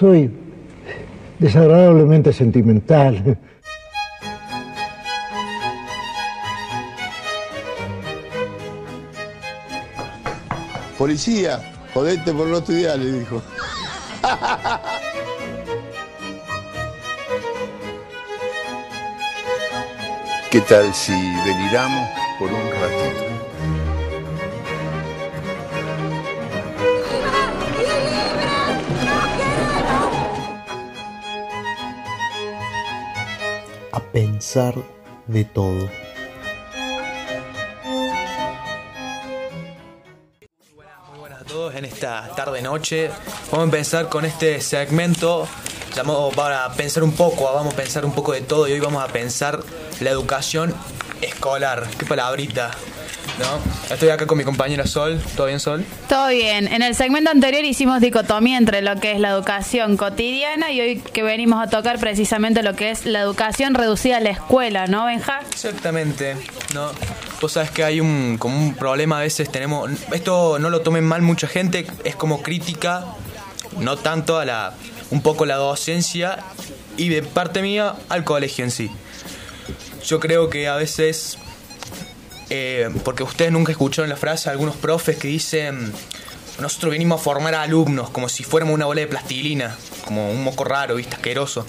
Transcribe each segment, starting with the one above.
soy desagradablemente sentimental. Policía, jodete por no estudiar, le dijo. ¿Qué tal si deliramos por un ratito? De todo. Buenas a todos en esta tarde noche. Vamos a empezar con este segmento llamado para pensar un poco, vamos a pensar un poco de todo y hoy vamos a pensar la educación escolar. Qué palabrita. ¿No? Estoy acá con mi compañera Sol. ¿Todo bien, Sol? Todo bien. En el segmento anterior hicimos dicotomía entre lo que es la educación cotidiana y hoy que venimos a tocar precisamente lo que es la educación reducida a la escuela, ¿no, Benja? Exactamente. ¿no? Vos sabes que hay un, como un problema a veces tenemos... Esto no lo tomen mal mucha gente, es como crítica, no tanto a la... un poco la docencia y de parte mía al colegio en sí. Yo creo que a veces eh, porque ustedes nunca escucharon la frase, algunos profes que dicen, nosotros venimos a formar a alumnos como si fuéramos una bola de plastilina, como un moco raro, ¿viste? asqueroso,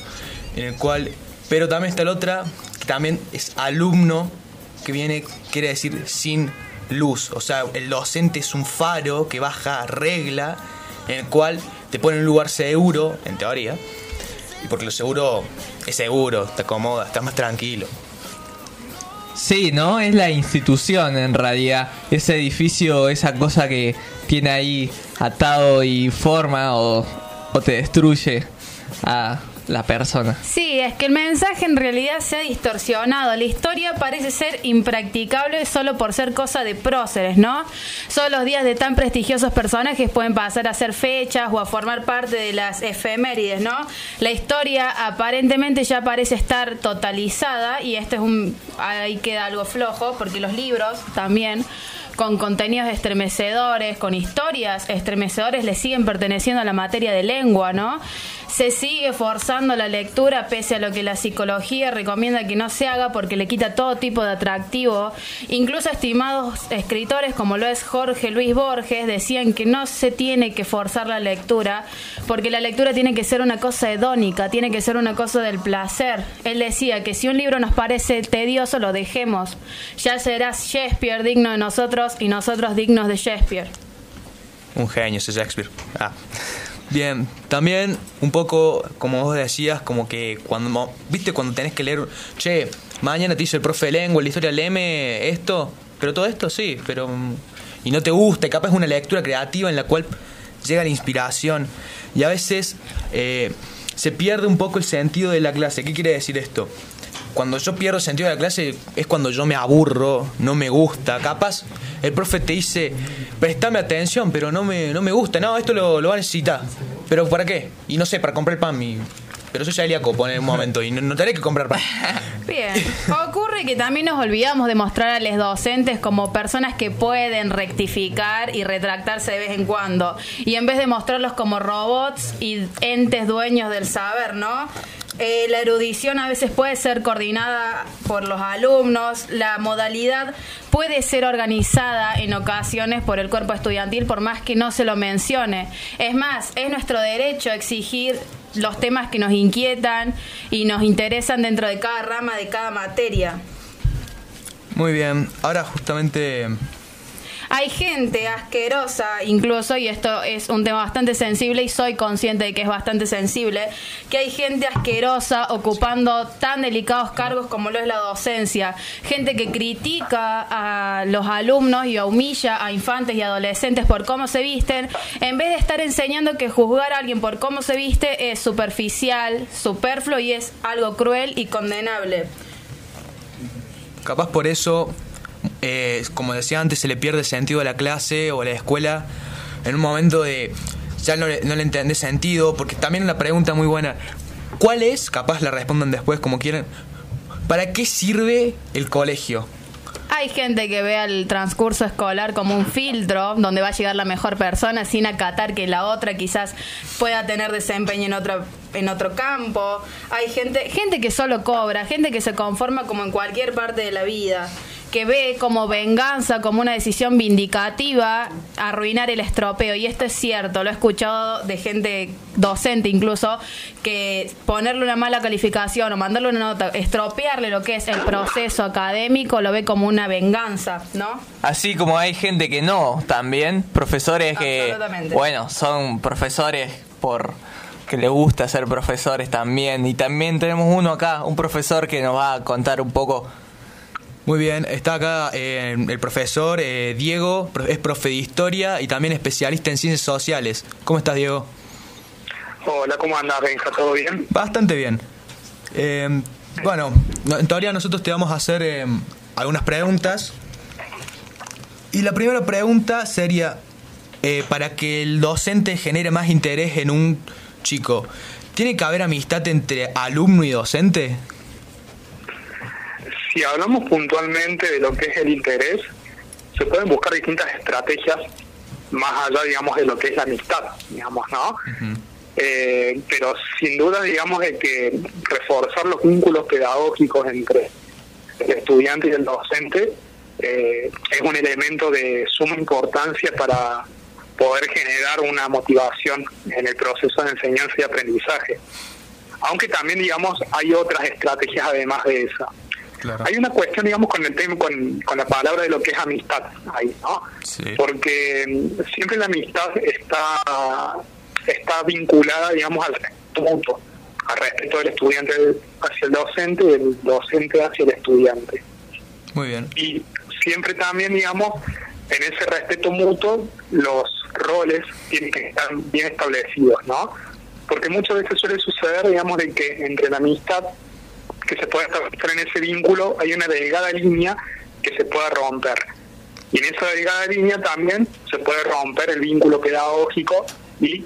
en el cual, pero también está la otra, que también es alumno, que viene, quiere decir, sin luz, o sea, el docente es un faro que baja regla, en el cual te pone en un lugar seguro, en teoría, y porque lo seguro es seguro, te acomoda, estás más tranquilo. Sí, ¿no? Es la institución en realidad. Ese edificio, esa cosa que tiene ahí atado y forma o, o te destruye a la persona. Sí, es que el mensaje en realidad se ha distorsionado. La historia parece ser impracticable solo por ser cosa de próceres, ¿no? Solo los días de tan prestigiosos personajes pueden pasar a ser fechas o a formar parte de las efemérides, ¿no? La historia aparentemente ya parece estar totalizada y este es un ahí queda algo flojo porque los libros también con contenidos estremecedores, con historias estremecedores, le siguen perteneciendo a la materia de lengua, ¿no? Se sigue forzando la lectura pese a lo que la psicología recomienda que no se haga porque le quita todo tipo de atractivo. Incluso estimados escritores como lo es Jorge Luis Borges decían que no se tiene que forzar la lectura porque la lectura tiene que ser una cosa hedónica, tiene que ser una cosa del placer. Él decía que si un libro nos parece tedioso lo dejemos. Ya será Shakespeare digno de nosotros y nosotros dignos de Shakespeare. Un genio ese Shakespeare. Ah. Bien, también un poco, como vos decías, como que cuando, viste, cuando tenés que leer, che, mañana te dice el profe de lengua, la historia, léeme esto, pero todo esto sí, pero... Y no te gusta, capaz es una lectura creativa en la cual llega la inspiración. Y a veces eh, se pierde un poco el sentido de la clase. ¿Qué quiere decir esto? Cuando yo pierdo sentido de la clase es cuando yo me aburro, no me gusta. Capaz el profe te dice, prestame atención, pero no me, no me gusta. No, esto lo, lo va a necesitar. ¿Pero para qué? Y no sé, para comprar pan. Mi... Pero eso ya copo en un momento y no, no tenés que comprar pan. Bien, ocurre que también nos olvidamos de mostrar a los docentes como personas que pueden rectificar y retractarse de vez en cuando. Y en vez de mostrarlos como robots y entes dueños del saber, ¿no? Eh, la erudición a veces puede ser coordinada por los alumnos, la modalidad puede ser organizada en ocasiones por el cuerpo estudiantil por más que no se lo mencione. Es más, es nuestro derecho exigir los temas que nos inquietan y nos interesan dentro de cada rama, de cada materia. Muy bien, ahora justamente hay gente asquerosa, incluso, y esto es un tema bastante sensible y soy consciente de que es bastante sensible, que hay gente asquerosa ocupando tan delicados cargos como lo es la docencia. Gente que critica a los alumnos y humilla a infantes y adolescentes por cómo se visten, en vez de estar enseñando que juzgar a alguien por cómo se viste es superficial, superfluo y es algo cruel y condenable. Capaz por eso eh, como decía antes, se le pierde sentido a la clase o a la escuela en un momento de ya no le, no le entendés sentido, porque también una pregunta muy buena, ¿cuál es? Capaz la respondan después como quieran, ¿para qué sirve el colegio? Hay gente que ve al transcurso escolar como un filtro donde va a llegar la mejor persona sin acatar que la otra quizás pueda tener desempeño en otro en otro campo. Hay gente gente que solo cobra, gente que se conforma como en cualquier parte de la vida que ve como venganza, como una decisión vindicativa, arruinar el estropeo. Y esto es cierto, lo he escuchado de gente docente incluso, que ponerle una mala calificación o mandarle una nota, estropearle lo que es el proceso académico, lo ve como una venganza, ¿no? Así como hay gente que no, también, profesores que, bueno, son profesores por que le gusta ser profesores también. Y también tenemos uno acá, un profesor que nos va a contar un poco muy bien, está acá eh, el profesor eh, Diego, es profe de historia y también especialista en ciencias sociales. ¿Cómo estás, Diego? Hola, ¿cómo andas, Benja? ¿Todo bien? Bastante bien. Eh, bueno, en teoría nosotros te vamos a hacer algunas preguntas. Y la primera pregunta sería, para que el docente genere más interés en un chico, ¿tiene que haber amistad entre alumno y docente? Si hablamos puntualmente de lo que es el interés, se pueden buscar distintas estrategias más allá, digamos, de lo que es la amistad, digamos, ¿no? Eh, pero sin duda, digamos, de que reforzar los vínculos pedagógicos entre el estudiante y el docente eh, es un elemento de suma importancia para poder generar una motivación en el proceso de enseñanza y aprendizaje. Aunque también, digamos, hay otras estrategias además de esa. Hay una cuestión, digamos, con el tema, con, la palabra de lo que es amistad ahí, ¿no? Porque mm, siempre la amistad está está vinculada, digamos, al respeto mutuo, al respeto del estudiante hacia el docente y del docente hacia el estudiante. Muy bien. Y siempre también, digamos, en ese respeto mutuo, los roles tienen que estar bien establecidos, ¿no? Porque muchas veces suele suceder, digamos, de que entre la amistad que se pueda establecer en ese vínculo, hay una delgada línea que se pueda romper. Y en esa delgada línea también se puede romper el vínculo pedagógico y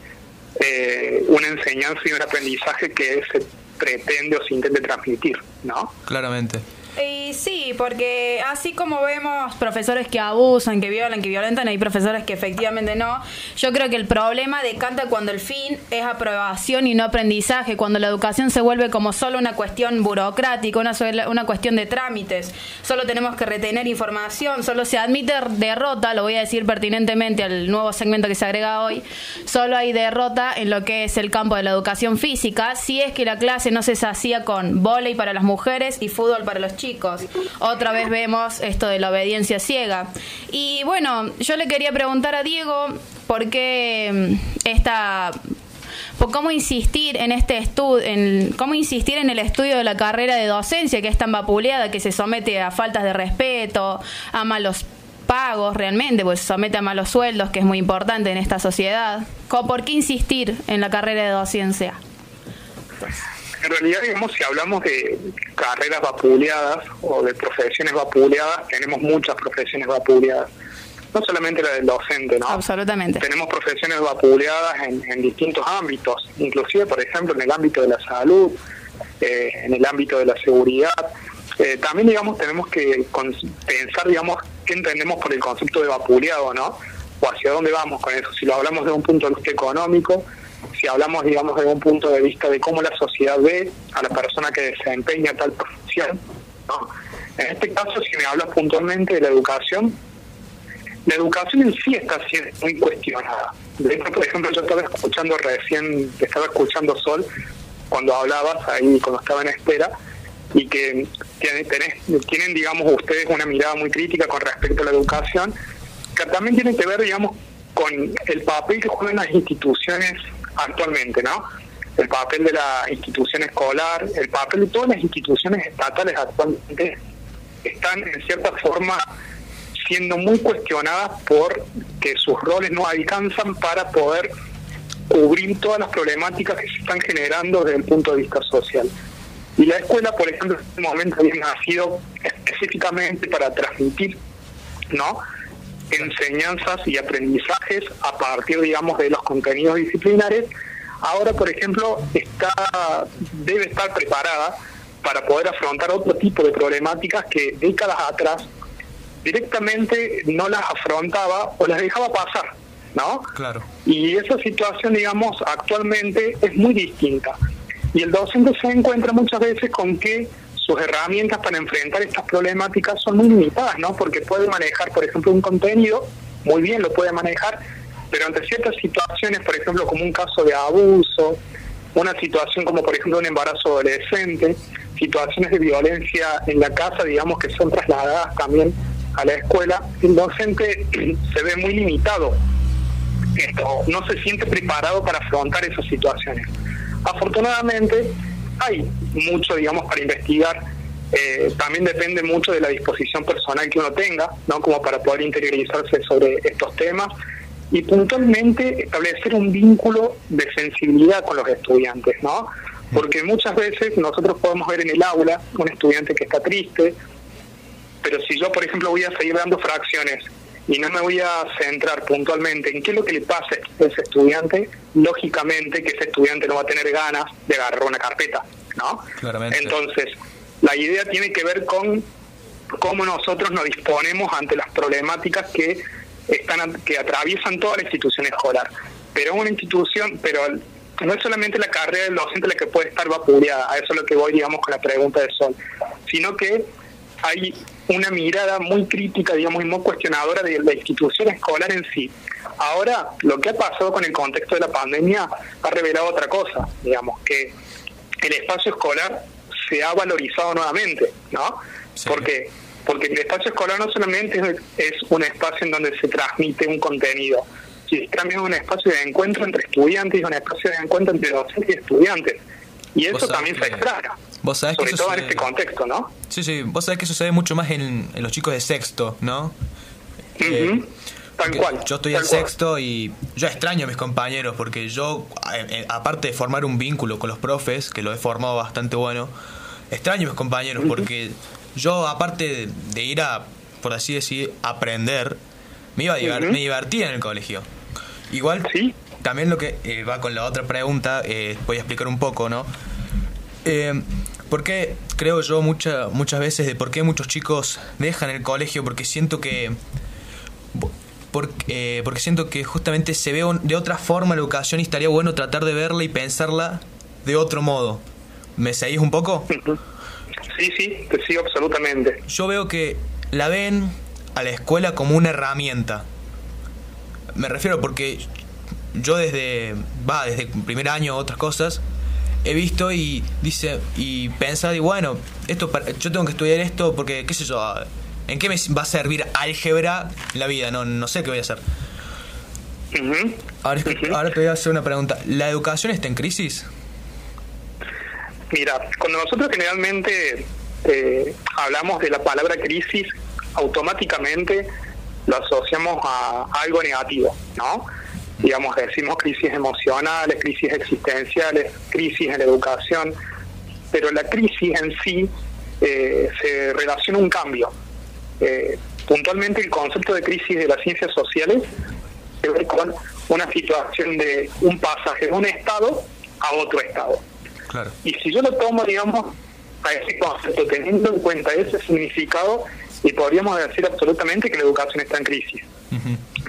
eh, una enseñanza y un aprendizaje que se pretende o se intente transmitir, ¿no? Claramente. Y sí, porque así como vemos profesores que abusan, que violan, que violentan, hay profesores que efectivamente no. Yo creo que el problema decanta cuando el fin es aprobación y no aprendizaje, cuando la educación se vuelve como solo una cuestión burocrática, una, una cuestión de trámites. Solo tenemos que retener información, solo se admite derrota, lo voy a decir pertinentemente al nuevo segmento que se agrega hoy, solo hay derrota en lo que es el campo de la educación física, si es que la clase no se hacía con volei para las mujeres y fútbol para los chicos chicos. Otra vez vemos esto de la obediencia ciega. Y bueno, yo le quería preguntar a Diego por qué mm, esta por cómo insistir en este estudio, en cómo insistir en el estudio de la carrera de docencia que es tan vapuleada, que se somete a faltas de respeto, a malos pagos realmente, pues se somete a malos sueldos, que es muy importante en esta sociedad. ¿Por qué insistir en la carrera de docencia? En realidad, digamos, si hablamos de carreras vapuleadas o de profesiones vapuleadas, tenemos muchas profesiones vapuleadas. No solamente la del docente, ¿no? Absolutamente. Tenemos profesiones vapuleadas en, distintos ámbitos, inclusive, por ejemplo, en el ámbito de la salud, eh, en el ámbito de la seguridad. Eh, también, digamos, tenemos que pensar, digamos, qué entendemos por el concepto de vapuleado, ¿no? O hacia dónde vamos con eso. Si lo hablamos de un punto de vista económico, si hablamos, digamos, de un punto de vista de cómo la sociedad ve a la persona que desempeña tal profesión. En este caso, si me hablas puntualmente de la educación, la educación en sí está siendo muy cuestionada. De hecho, por ejemplo, yo estaba escuchando recién, estaba escuchando Sol cuando hablabas ahí, cuando estaba en espera, y que tienen, tienen, digamos, ustedes una mirada muy crítica con respecto a la educación, que también tiene que ver, digamos, con el papel que juegan las instituciones actualmente, ¿no? El papel de la institución escolar, el papel de todas las instituciones estatales actualmente están en cierta forma siendo muy cuestionadas por que sus roles no alcanzan para poder cubrir todas las problemáticas que se están generando desde el punto de vista social. Y la escuela, por ejemplo, en este momento ha nacido específicamente para transmitir, ¿no? Enseñanzas y aprendizajes a partir, digamos, de los contenidos disciplinares, ahora, por ejemplo, está debe estar preparada para poder afrontar otro tipo de problemáticas que décadas atrás directamente no las afrontaba o las dejaba pasar, ¿no? Claro. Y esa situación, digamos, actualmente es muy distinta. Y el docente se encuentra muchas veces con que sus herramientas para enfrentar estas problemáticas son muy limitadas, ¿no? Porque puede manejar, por ejemplo, un contenido, muy bien lo puede manejar, pero ante ciertas situaciones, por ejemplo, como un caso de abuso, una situación como, por ejemplo, un embarazo adolescente, situaciones de violencia en la casa, digamos, que son trasladadas también a la escuela, el docente se ve muy limitado. Esto, no se siente preparado para afrontar esas situaciones. Afortunadamente, hay mucho, digamos, para investigar. Eh, también depende mucho de la disposición personal que uno tenga, ¿no? Como para poder interiorizarse sobre estos temas y puntualmente establecer un vínculo de sensibilidad con los estudiantes, ¿no? Porque muchas veces nosotros podemos ver en el aula un estudiante que está triste, pero si yo, por ejemplo, voy a seguir dando fracciones y no me voy a centrar puntualmente en qué es lo que le pasa a ese estudiante, lógicamente que ese estudiante no va a tener ganas de agarrar una carpeta, ¿no? Claramente. Entonces, la idea tiene que ver con cómo nosotros nos disponemos ante las problemáticas que están que atraviesan toda la institución escolar. Pero una institución, pero no es solamente la carrera del docente la que puede estar vapuleada, a eso es lo que voy, digamos, con la pregunta de Sol, sino que hay una mirada muy crítica, digamos, y muy cuestionadora de la institución escolar en sí. Ahora, lo que ha pasado con el contexto de la pandemia ha revelado otra cosa, digamos, que el espacio escolar se ha valorizado nuevamente, ¿no? Porque porque el espacio escolar no solamente es, un espacio en donde se transmite un contenido, sino también es un espacio de encuentro entre estudiantes y un espacio de encuentro entre docentes y estudiantes. Y eso también se extraña. Vos sabés sobre que todo en este contexto, ¿no? Sí, sí, vos sabés que sucede mucho más en, los chicos de sexto, ¿no? Eh, tal cual. Yo estoy en sexto y yo extraño a mis compañeros porque yo, eh, eh, aparte de formar un vínculo con los profes, que lo he formado bastante bueno, extraño a mis compañeros porque yo, aparte de ir a, por así decir, aprender, me iba a me divertía en el colegio. Igual, ¿Sí? También lo que eh, va con la otra pregunta, eh, voy a explicar un poco, ¿no? Eh, ¿Por qué creo yo mucha, muchas veces de por qué muchos chicos dejan el colegio? Porque siento que... Porque, porque siento que justamente se ve de otra forma la educación y estaría bueno tratar de verla y pensarla de otro modo. ¿Me seguís un poco? Sí, sí, te sigo absolutamente. Yo veo que la ven a la escuela como una herramienta. Me refiero porque yo desde, va, desde primer año otras cosas, he visto y dice, y pensado, y bueno, esto yo tengo que estudiar esto porque, qué sé yo, ¿en qué me va a servir álgebra en la vida? No, no sé qué voy a hacer. ahora, ahora te voy a hacer una pregunta. ¿La educación está en crisis? Mira, cuando nosotros generalmente eh, hablamos de la palabra crisis, automáticamente lo asociamos a, algo negativo, ¿no? Digamos, decimos crisis emocionales, crisis existenciales, crisis en la educación, pero la crisis en sí eh, se relaciona a un cambio. Eh, puntualmente el concepto de crisis de las ciencias sociales se ve con una situación de un pasaje de un estado a otro estado. Y si yo lo tomo, digamos, a ese concepto, teniendo en cuenta ese significado, y podríamos decir absolutamente que la educación está en crisis.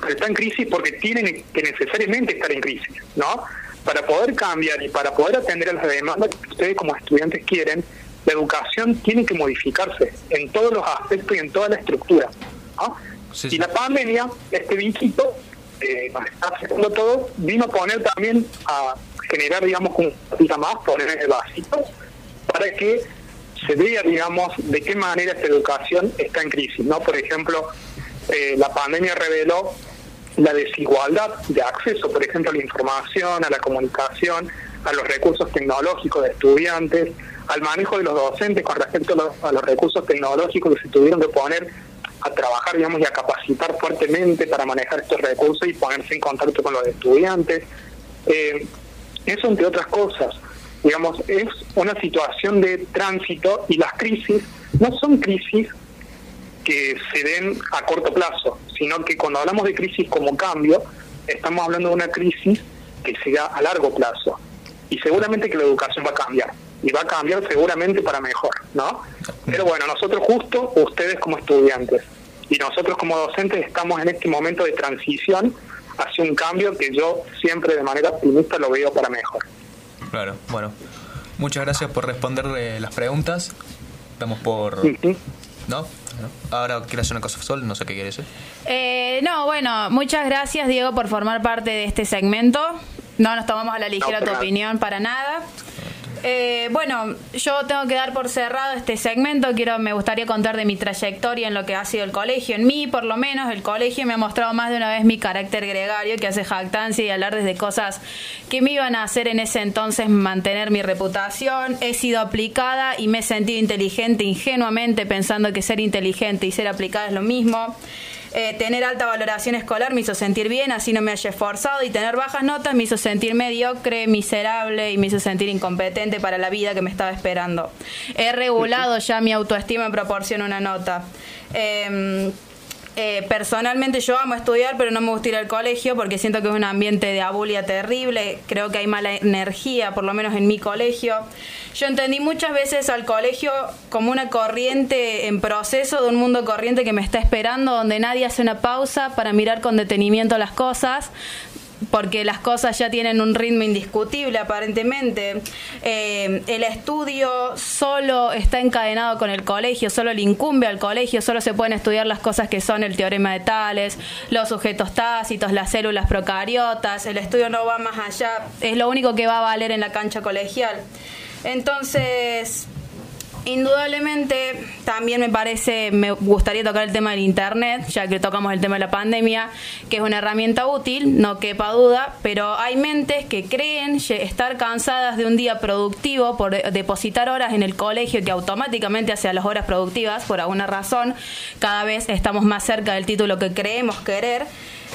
Pero está en crisis porque tiene que necesariamente estar en crisis, ¿no? Para poder cambiar y para poder atender a las demandas que ustedes como estudiantes quieren, la educación tiene que modificarse en todos los aspectos y en toda la estructura. ¿no? Y la pandemia, este bichito, eh, está haciendo todo, vino a poner también a generar, digamos, un poquito más, poner en el básico, para que se vea, digamos, de qué manera esta educación está en crisis, ¿no? Por ejemplo, eh, la pandemia reveló la desigualdad de acceso, por ejemplo, a la información, a la comunicación, a los recursos tecnológicos de estudiantes, al manejo de los docentes con respecto a los, a los recursos tecnológicos que se tuvieron que poner a trabajar, digamos, y a capacitar fuertemente para manejar estos recursos y ponerse en contacto con los estudiantes. Eh, eso entre otras cosas. Digamos, es una situación de tránsito y las crisis no son crisis que se den a corto plazo, sino que cuando hablamos de crisis como cambio, estamos hablando de una crisis que se da a largo plazo. Y seguramente que la educación va a cambiar. Y va a cambiar seguramente para mejor, ¿no? Pero bueno, nosotros justo, ustedes como estudiantes, y nosotros como docentes estamos en este momento de transición hacia un cambio que yo siempre de manera optimista lo veo para mejor. Claro, bueno. Muchas gracias por responder las preguntas. Damos por... ¿No? Ahora quiero hacer una cosa, Sol, no sé qué quiere decir. Eh, no, bueno, muchas gracias, Diego, por formar parte de este segmento. No nos tomamos a la ligera tu opinión para nada. Eh, bueno, yo tengo que dar por cerrado este segmento. Quiero, me gustaría contar de mi trayectoria en lo que ha sido el colegio. En mí, por lo menos, el colegio me ha mostrado más de una vez mi carácter gregario, que hace jactancia y hablar desde cosas que me iban a hacer en ese entonces mantener mi reputación. He sido aplicada y me he sentido inteligente ingenuamente pensando que ser inteligente y ser aplicada es lo mismo. Eh, tener alta valoración escolar me hizo sentir bien, así no me haya esforzado, y tener bajas notas me hizo sentir mediocre, miserable y me hizo sentir incompetente para la vida que me estaba esperando. He regulado ya mi autoestima en proporción a una nota. Em, eh, personalmente yo amo estudiar, pero no me gusta ir al colegio porque siento que es un ambiente de abulia terrible. Creo que hay mala energía, por lo menos en mi colegio. Yo entendí muchas veces al colegio como una corriente en proceso de un mundo corriente que me está esperando, donde nadie hace una pausa para mirar con detenimiento las cosas, porque las cosas ya tienen un ritmo indiscutible aparentemente. Eh, el estudio solo está encadenado con el colegio, solo le incumbe al colegio, solo se pueden estudiar las cosas que son el teorema de Tales, los sujetos tácitos, las células procariotas, el estudio no va más allá, es lo único que va a valer en la cancha colegial. Entonces, Indudablemente, también me parece, me gustaría tocar el tema del Internet, ya que tocamos el tema de la pandemia, que es una herramienta útil, no quepa duda, pero hay mentes que creen estar cansadas de un día productivo por depositar horas en el colegio que automáticamente hace a las horas productivas, por alguna razón, cada vez estamos más cerca del título que creemos querer.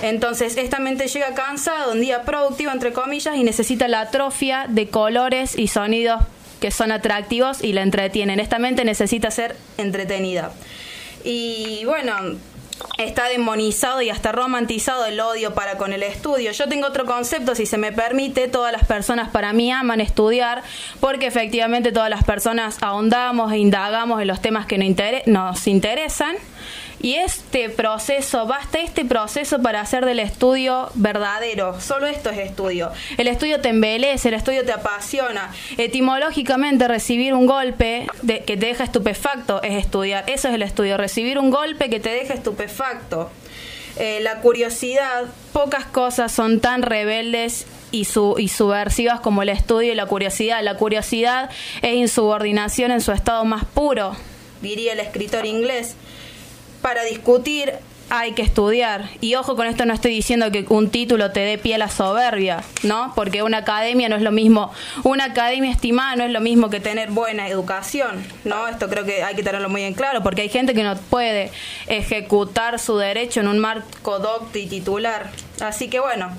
Entonces, esta mente llega cansada un día productivo, entre comillas, y necesita la atrofia de colores y sonidos que son atractivos y la entretienen. Esta mente necesita ser entretenida. Y bueno, está demonizado y hasta romantizado el odio para con el estudio. Yo tengo otro concepto, si se me permite, todas las personas para mí aman estudiar porque efectivamente todas las personas ahondamos e indagamos en los temas que nos interesan y este proceso, basta este proceso para hacer del estudio verdadero. Solo esto es estudio. El estudio te embelece, el estudio te apasiona. Etimológicamente, recibir un golpe de, que te deja estupefacto es estudiar. Eso es el estudio. Recibir un golpe que te deja estupefacto. Eh, la curiosidad, pocas cosas son tan rebeldes y, su, y subversivas como el estudio y la curiosidad. La curiosidad es insubordinación en su estado más puro, diría el escritor inglés para discutir hay que estudiar. Y ojo con esto, no estoy diciendo que un título te dé pie a la soberbia, ¿no? Porque una academia no es lo mismo, una academia estimada no es lo mismo que tener buena educación, ¿no? Esto creo que hay que tenerlo muy en claro, porque hay gente que no puede ejecutar su derecho en un marco docto y titular. Así que bueno,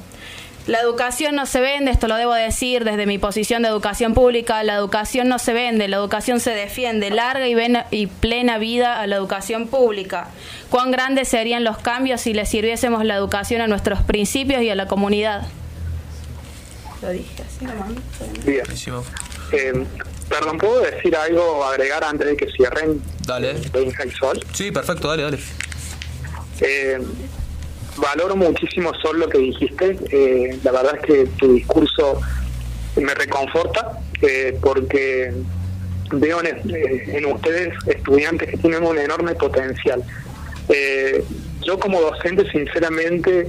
la educación no se vende, esto lo debo decir desde mi posición de educación pública, la educación no se vende, la educación se defiende, larga y, y plena vida a la educación pública. ¿Cuán grandes serían los cambios si le sirviésemos la educación a nuestros principios y a la comunidad? Lo dije así Bien. Eh, perdón, ¿puedo decir algo agregar antes de que cierren? Dale. Benja y Sol. Sí, perfecto, dale, dale. Eh, valoro muchísimo Sol lo que dijiste. Eh, la verdad es que tu discurso me reconforta eh, porque veo eh, en, ustedes estudiantes que tienen un enorme potencial. yo como docente, sinceramente,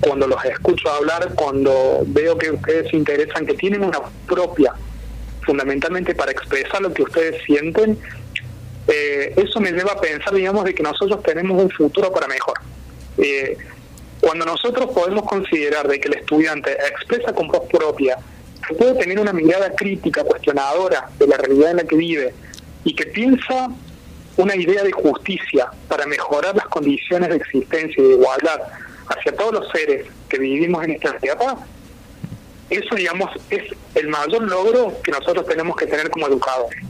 cuando los escucho hablar, cuando veo que ustedes se interesan, que tienen una propia, fundamentalmente para expresar lo que ustedes sienten, eso me lleva a pensar, digamos, de que nosotros tenemos un futuro para mejor. Cuando nosotros podemos considerar de que el estudiante expresa con voz propia, que puede tener una mirada crítica, cuestionadora de la realidad en la que vive y que piensa una idea de justicia para mejorar las condiciones de existencia y de igualdad hacia todos los seres que vivimos en esta tierra, eso, digamos, es el mayor logro que nosotros tenemos que tener como educadores.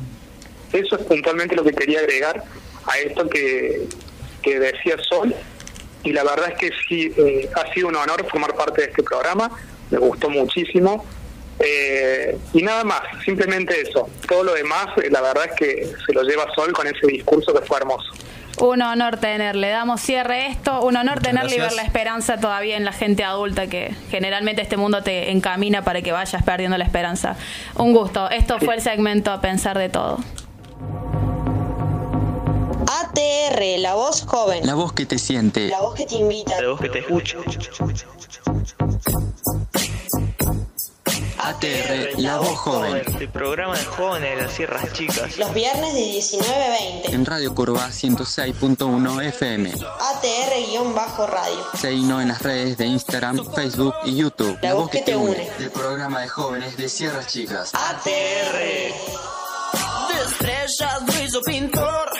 Eso es puntualmente lo que quería agregar a esto que, que decía Sol y la verdad es que sí, eh, ha sido un honor formar parte de este programa, me gustó muchísimo. Eh, y nada más, simplemente eso. Todo lo demás, eh, la verdad es que se lo lleva Sol con ese discurso que fue hermoso. Un honor tenerle. Damos cierre a esto. Un honor tenerle y ver la esperanza todavía en la gente adulta que generalmente este mundo te encamina para que vayas perdiendo la esperanza. Un gusto. Esto fue el segmento a pensar de todo. ATR, la voz joven. La voz que te siente. La voz que te invita. La voz que te escucha. ATR, la voz joven. El programa de jóvenes de las Sierras Chicas. Los viernes de 19 a 20. En Radio Curva 106.1 FM. ATR-radio. Seguinos en las redes de Instagram, Facebook y YouTube. La voz que te une. El programa de jóvenes de Sierras Chicas. ATR. De estrellas lo hizo pintor.